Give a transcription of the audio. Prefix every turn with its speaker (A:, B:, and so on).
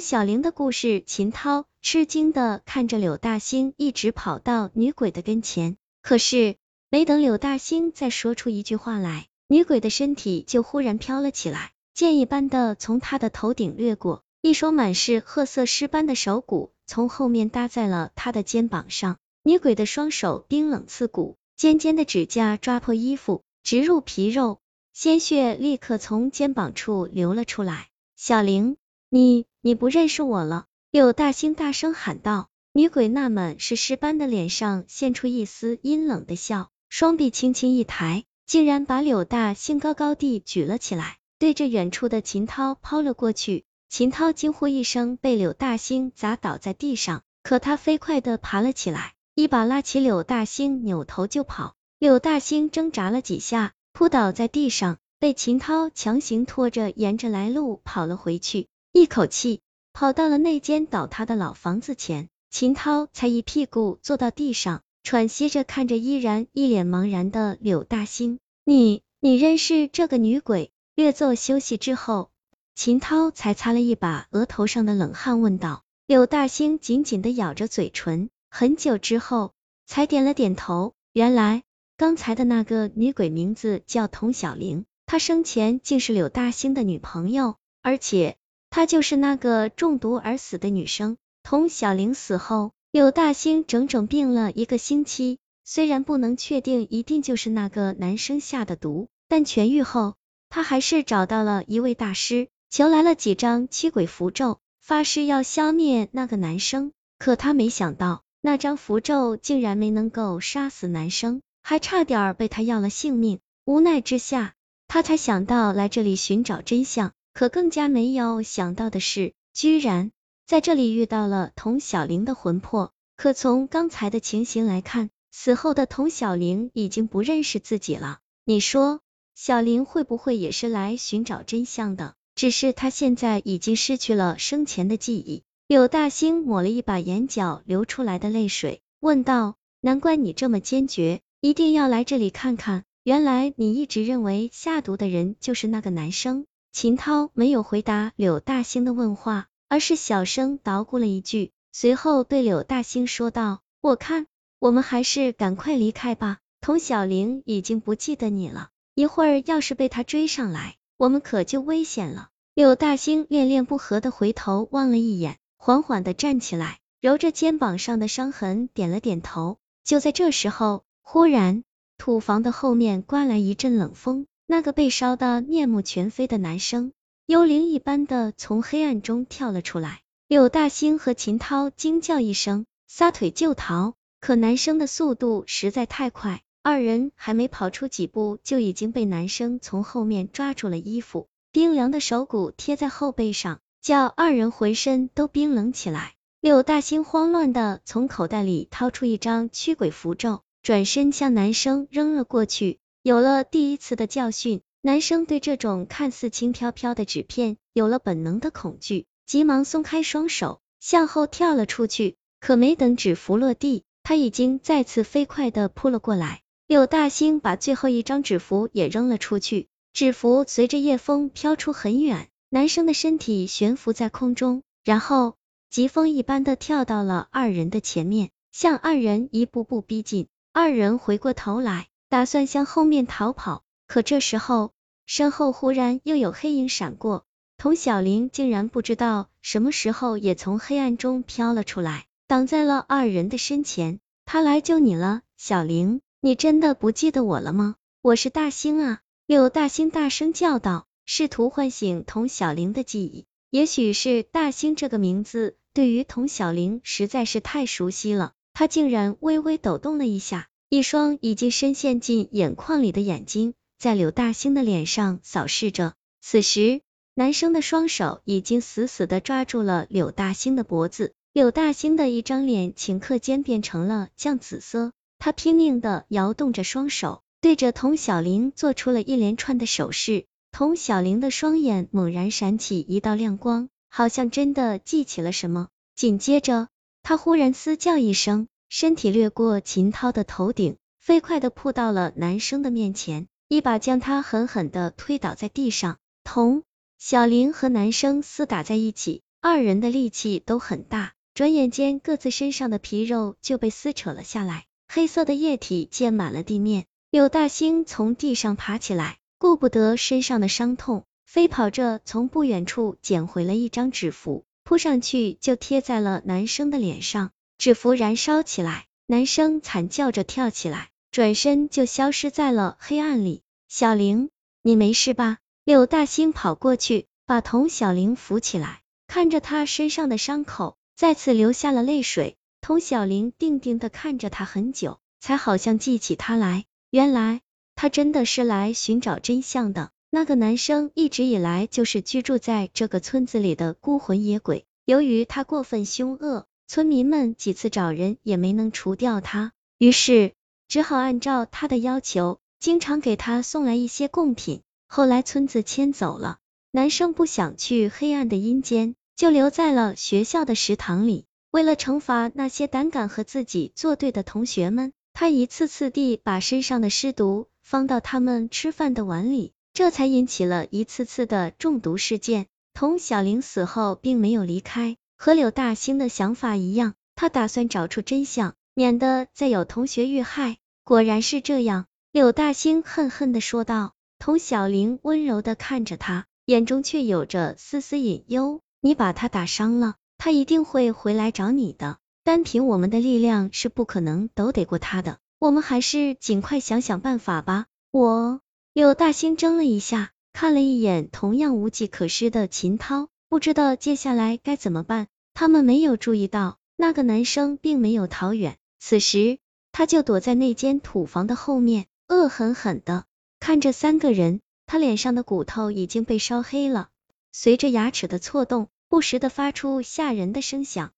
A: 小玲的故事，秦涛吃惊的看着柳大星一直跑到女鬼的跟前，可是没等柳大星再说出一句话来，女鬼的身体就忽然飘了起来，箭一般的从他的头顶掠过，一双满是褐色尸斑的手骨从后面搭在了他的肩膀上，女鬼的双手冰冷刺骨，尖尖的指甲抓破衣服，直入皮肉，鲜血立刻从肩膀处流了出来。小玲，你。你不认识我了？柳大星大声喊道。女鬼那满是尸斑的脸上现出一丝阴冷的笑，双臂轻轻一抬，竟然把柳大星高高地举了起来，对着远处的秦涛抛了过去。秦涛惊呼一声，被柳大星砸倒在地上，可他飞快的爬了起来，一把拉起柳大星，扭头就跑。柳大星挣扎了几下，扑倒在地上，被秦涛强行拖着，沿着来路跑了回去。一口气跑到了那间倒塌的老房子前，秦涛才一屁股坐到地上，喘息着看着依然一脸茫然的柳大兴。你你认识这个女鬼？略作休息之后，秦涛才擦了一把额头上的冷汗，问道。柳大兴紧紧的咬着嘴唇，很久之后才点了点头。原来刚才的那个女鬼名字叫童小玲，她生前竟是柳大兴的女朋友，而且。她就是那个中毒而死的女生。童小玲死后，柳大兴整整病了一个星期。虽然不能确定一定就是那个男生下的毒，但痊愈后，他还是找到了一位大师，求来了几张驱鬼符咒，发誓要消灭那个男生。可他没想到，那张符咒竟然没能够杀死男生，还差点被他要了性命。无奈之下，他才想到来这里寻找真相。可更加没有想到的是，居然在这里遇到了童小玲的魂魄。可从刚才的情形来看，死后的童小玲已经不认识自己了。你说，小玲会不会也是来寻找真相的？只是她现在已经失去了生前的记忆。柳大兴抹了一把眼角流出来的泪水，问道：“难怪你这么坚决，一定要来这里看看。原来你一直认为下毒的人就是那个男生。”秦涛没有回答柳大兴的问话，而是小声捣鼓了一句，随后对柳大兴说道：“我看我们还是赶快离开吧。童小玲已经不记得你了，一会儿要是被他追上来，我们可就危险了。”柳大兴恋恋不和的回头望了一眼，缓缓的站起来，揉着肩膀上的伤痕，点了点头。就在这时候，忽然土房的后面刮来一阵冷风。那个被烧的面目全非的男生，幽灵一般的从黑暗中跳了出来。柳大星和秦涛惊叫一声，撒腿就逃。可男生的速度实在太快，二人还没跑出几步，就已经被男生从后面抓住了衣服，冰凉的手骨贴在后背上，叫二人浑身都冰冷起来。柳大星慌乱的从口袋里掏出一张驱鬼符咒，转身向男生扔了过去。有了第一次的教训，男生对这种看似轻飘飘的纸片有了本能的恐惧，急忙松开双手，向后跳了出去。可没等纸符落地，他已经再次飞快的扑了过来。柳大兴把最后一张纸符也扔了出去，纸符随着夜风飘出很远，男生的身体悬浮在空中，然后疾风一般的跳到了二人的前面，向二人一步步逼近。二人回过头来。打算向后面逃跑，可这时候身后忽然又有黑影闪过，童小玲竟然不知道什么时候也从黑暗中飘了出来，挡在了二人的身前。他来救你了，小玲，你真的不记得我了吗？我是大星啊！柳大星大声叫道，试图唤醒童小玲的记忆。也许是大星这个名字对于童小玲实在是太熟悉了，他竟然微微抖动了一下。一双已经深陷进眼眶里的眼睛在柳大星的脸上扫视着。此时，男生的双手已经死死的抓住了柳大星的脖子。柳大星的一张脸顷刻间变成了酱紫色，他拼命的摇动着双手，对着童小玲做出了一连串的手势。童小玲的双眼猛然闪起一道亮光，好像真的记起了什么。紧接着，他忽然嘶叫一声。身体掠过秦涛的头顶，飞快的扑到了男生的面前，一把将他狠狠的推倒在地上。童小玲和男生厮打在一起，二人的力气都很大，转眼间各自身上的皮肉就被撕扯了下来，黑色的液体溅满了地面。柳大星从地上爬起来，顾不得身上的伤痛，飞跑着从不远处捡回了一张纸符，扑上去就贴在了男生的脸上。纸符燃烧起来，男生惨叫着跳起来，转身就消失在了黑暗里。小玲，你没事吧？柳大星跑过去，把童小玲扶起来，看着她身上的伤口，再次流下了泪水。童小玲定定的看着他很久，才好像记起他来。原来他真的是来寻找真相的。那个男生一直以来就是居住在这个村子里的孤魂野鬼。由于他过分凶恶，村民们几次找人也没能除掉他，于是只好按照他的要求，经常给他送来一些贡品。后来村子迁走了，男生不想去黑暗的阴间，就留在了学校的食堂里。为了惩罚那些胆敢和自己作对的同学们。他一次次地把身上的尸毒放到他们吃饭的碗里，这才引起了一次次的中毒事件。童小玲死后并没有离开，和柳大兴的想法一样，他打算找出真相，免得再有同学遇害。果然是这样，柳大兴恨恨的说道。童小玲温柔的看着他，眼中却有着丝丝隐忧。你把他打伤了，他一定会回来找你的。单凭我们的力量是不可能斗得过他的，我们还是尽快想想办法吧。我柳大兴怔了一下，看了一眼同样无计可施的秦涛，不知道接下来该怎么办。他们没有注意到，那个男生并没有逃远，此时他就躲在那间土房的后面，恶狠狠的看着三个人。他脸上的骨头已经被烧黑了，随着牙齿的错动，不时的发出吓人的声响。